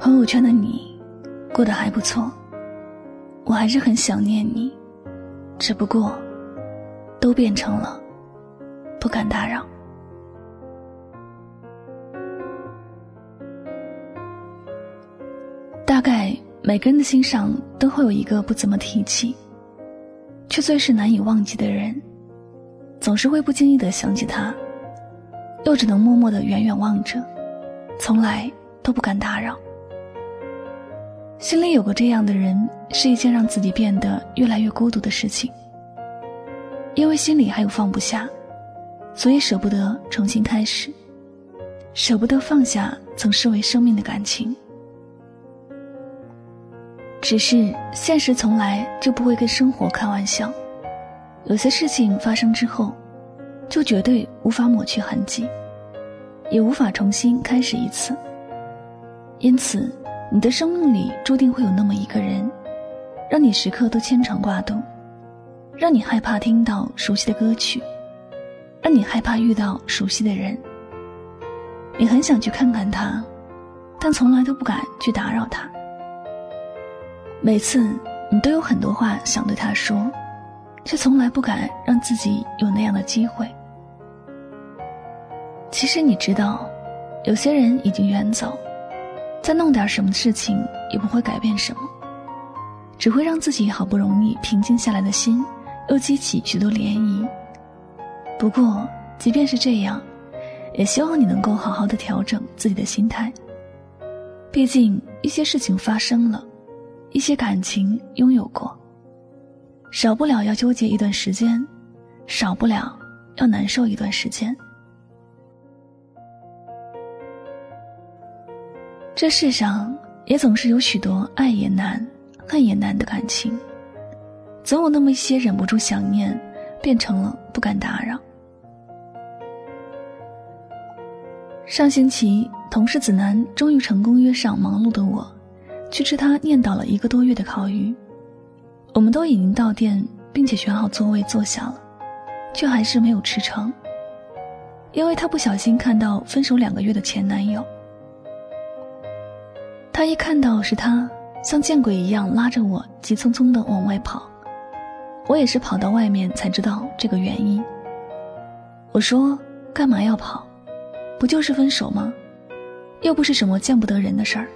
朋友圈的你，过得还不错。我还是很想念你，只不过，都变成了不敢打扰。大概每个人的心上都会有一个不怎么提起，却最是难以忘记的人，总是会不经意的想起他，又只能默默的远远望着，从来都不敢打扰。心里有个这样的人，是一件让自己变得越来越孤独的事情。因为心里还有放不下，所以舍不得重新开始，舍不得放下曾视为生命的感情。只是现实从来就不会跟生活开玩笑，有些事情发生之后，就绝对无法抹去痕迹，也无法重新开始一次。因此。你的生命里注定会有那么一个人，让你时刻都牵肠挂肚，让你害怕听到熟悉的歌曲，让你害怕遇到熟悉的人。你很想去看看他，但从来都不敢去打扰他。每次你都有很多话想对他说，却从来不敢让自己有那样的机会。其实你知道，有些人已经远走。再弄点什么事情也不会改变什么，只会让自己好不容易平静下来的心又激起许多涟漪。不过，即便是这样，也希望你能够好好的调整自己的心态。毕竟，一些事情发生了，一些感情拥有过，少不了要纠结一段时间，少不了要难受一段时间。这世上也总是有许多爱也难、恨也难的感情，总有那么一些忍不住想念，变成了不敢打扰。上星期，同事子楠终于成功约上忙碌的我，去吃他念叨了一个多月的烤鱼。我们都已经到店，并且选好座位坐下了，却还是没有吃成，因为他不小心看到分手两个月的前男友。他一看到是他，像见鬼一样拉着我，急匆匆的往外跑。我也是跑到外面才知道这个原因。我说：“干嘛要跑？不就是分手吗？又不是什么见不得人的事儿。”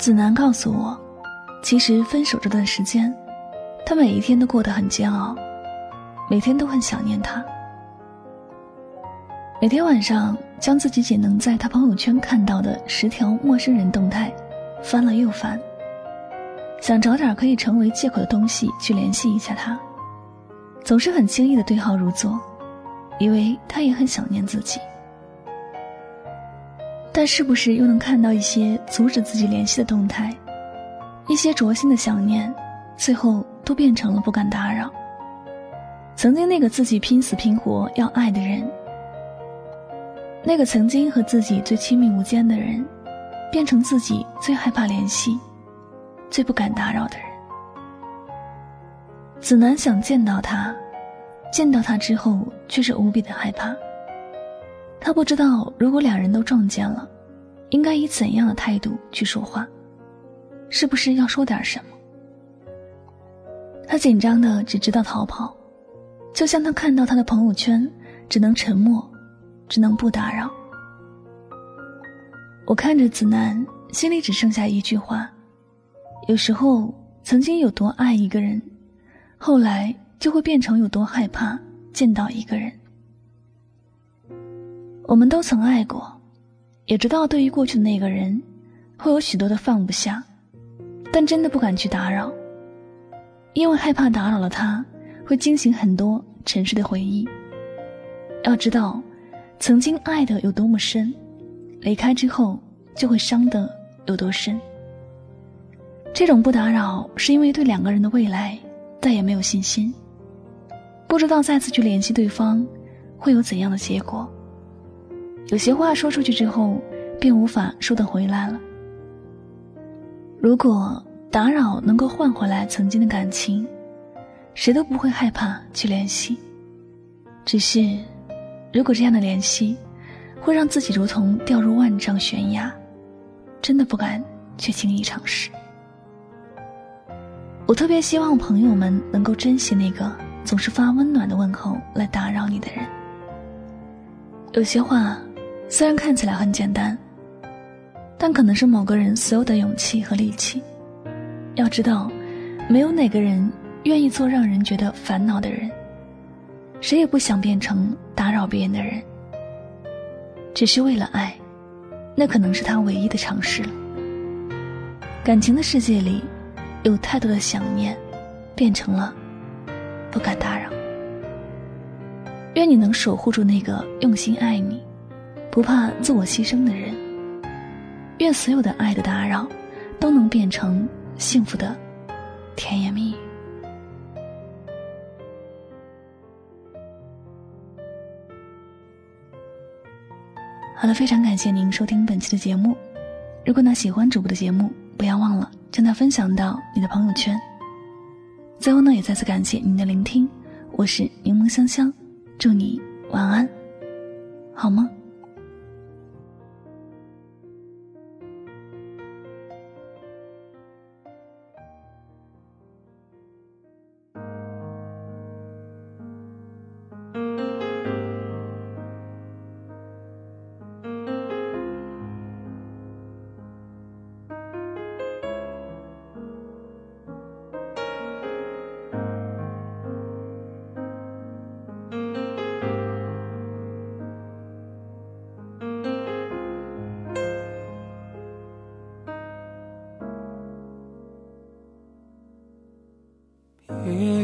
子楠告诉我，其实分手这段时间，他每一天都过得很煎熬，每天都很想念他。每天晚上，将自己仅能在他朋友圈看到的十条陌生人动态，翻了又翻，想找点可以成为借口的东西去联系一下他，总是很轻易的对号入座，以为他也很想念自己。但是不是又能看到一些阻止自己联系的动态，一些灼心的想念，最后都变成了不敢打扰。曾经那个自己拼死拼活要爱的人。那个曾经和自己最亲密无间的人，变成自己最害怕联系、最不敢打扰的人。子楠想见到他，见到他之后却是无比的害怕。他不知道如果两人都撞见了，应该以怎样的态度去说话，是不是要说点什么？他紧张的只知道逃跑，就像他看到他的朋友圈，只能沉默。只能不打扰。我看着子楠，心里只剩下一句话：有时候，曾经有多爱一个人，后来就会变成有多害怕见到一个人。我们都曾爱过，也知道对于过去的那个人，会有许多的放不下，但真的不敢去打扰，因为害怕打扰了他，会惊醒很多沉睡的回忆。要知道。曾经爱的有多么深，离开之后就会伤的有多深。这种不打扰，是因为对两个人的未来再也没有信心，不知道再次去联系对方会有怎样的结果。有些话说出去之后，便无法收得回来了。如果打扰能够换回来曾经的感情，谁都不会害怕去联系，只是。如果这样的联系，会让自己如同掉入万丈悬崖，真的不敢去轻易尝试。我特别希望朋友们能够珍惜那个总是发温暖的问候来打扰你的人。有些话虽然看起来很简单，但可能是某个人所有的勇气和力气。要知道，没有哪个人愿意做让人觉得烦恼的人，谁也不想变成打扰别人的人。只是为了爱，那可能是他唯一的尝试了。感情的世界里，有太多的想念，变成了不敢打扰。愿你能守护住那个用心爱你、不怕自我牺牲的人。愿所有的爱的打扰，都能变成幸福的甜言蜜语。好了，非常感谢您收听本期的节目。如果呢喜欢主播的节目，不要忘了将它分享到你的朋友圈。最后呢，也再次感谢您的聆听，我是柠檬香香，祝你晚安，好吗？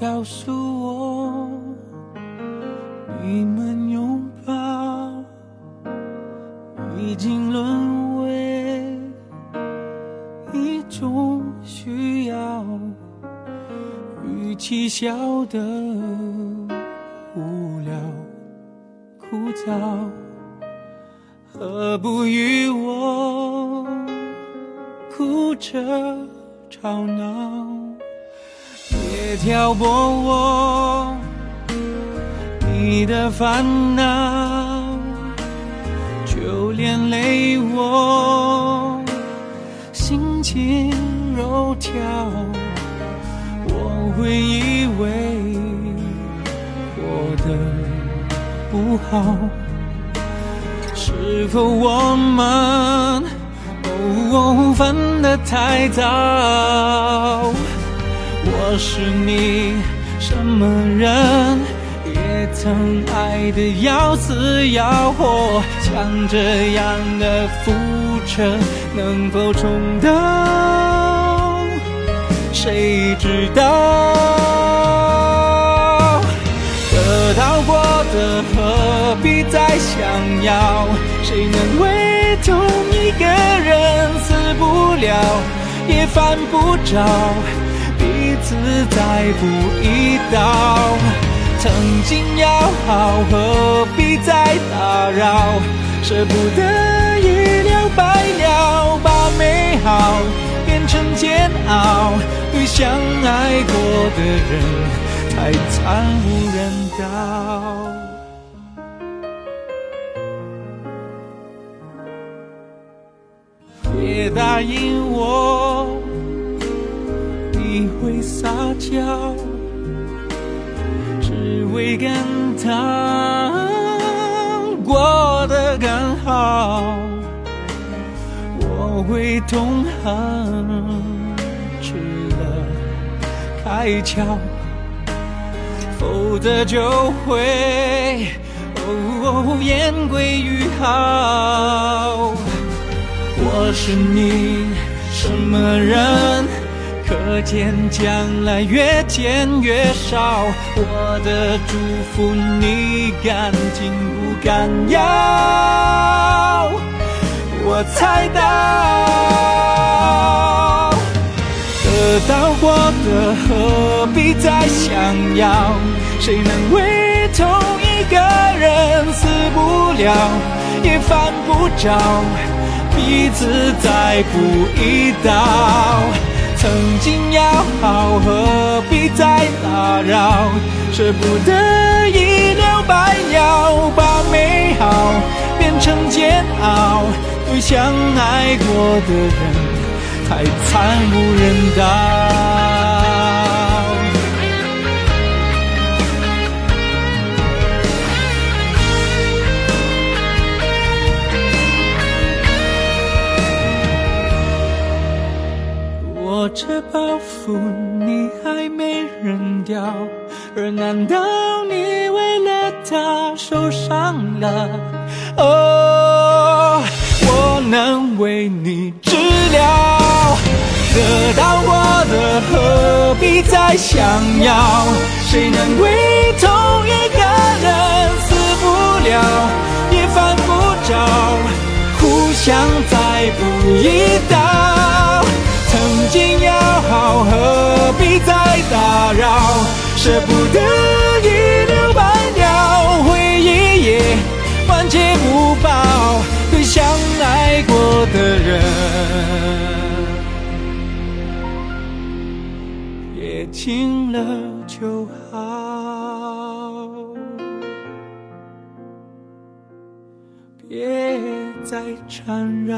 告诉我，你们拥抱已经沦为一种需要，与其笑得无聊枯燥，何不与我哭着吵闹？别挑拨我你的烦恼，就连累我心情肉跳。我会以为过得不好，是否我们哦分得太早？我是你什么人，也曾爱得要死要活，像这样的覆辙能否重蹈？谁知道？得到过的何必再想要？谁能为同一个人死不了，也犯不着？自在不一道，曾经要好，何必再打扰？舍不得一了百了，把美好变成煎熬，对相爱过的人太惨无人道。别答应我。撒娇，只为跟他过得更好。我会痛恨吃了开窍，否则就会哦言归于好。我是你什么人？可见将来越见越少，我的祝福你敢听不敢要？我猜到，得到过的何必再想要？谁能为同一个人死不了，也犯不着，彼此再不一道。曾经要好，何必再打扰？舍不得一了百了，把美好变成煎熬，对相爱过的人太惨无人道。这包袱你还没扔掉，而难道你为了他受伤了？哦，我能为你治疗，得到过的何必再想要？谁能为同一个人死不了，也犯不着，互相再不一打扰？舍不得一了百了，回忆也万劫不保。对相爱过的人，别亲了就好，别再缠绕。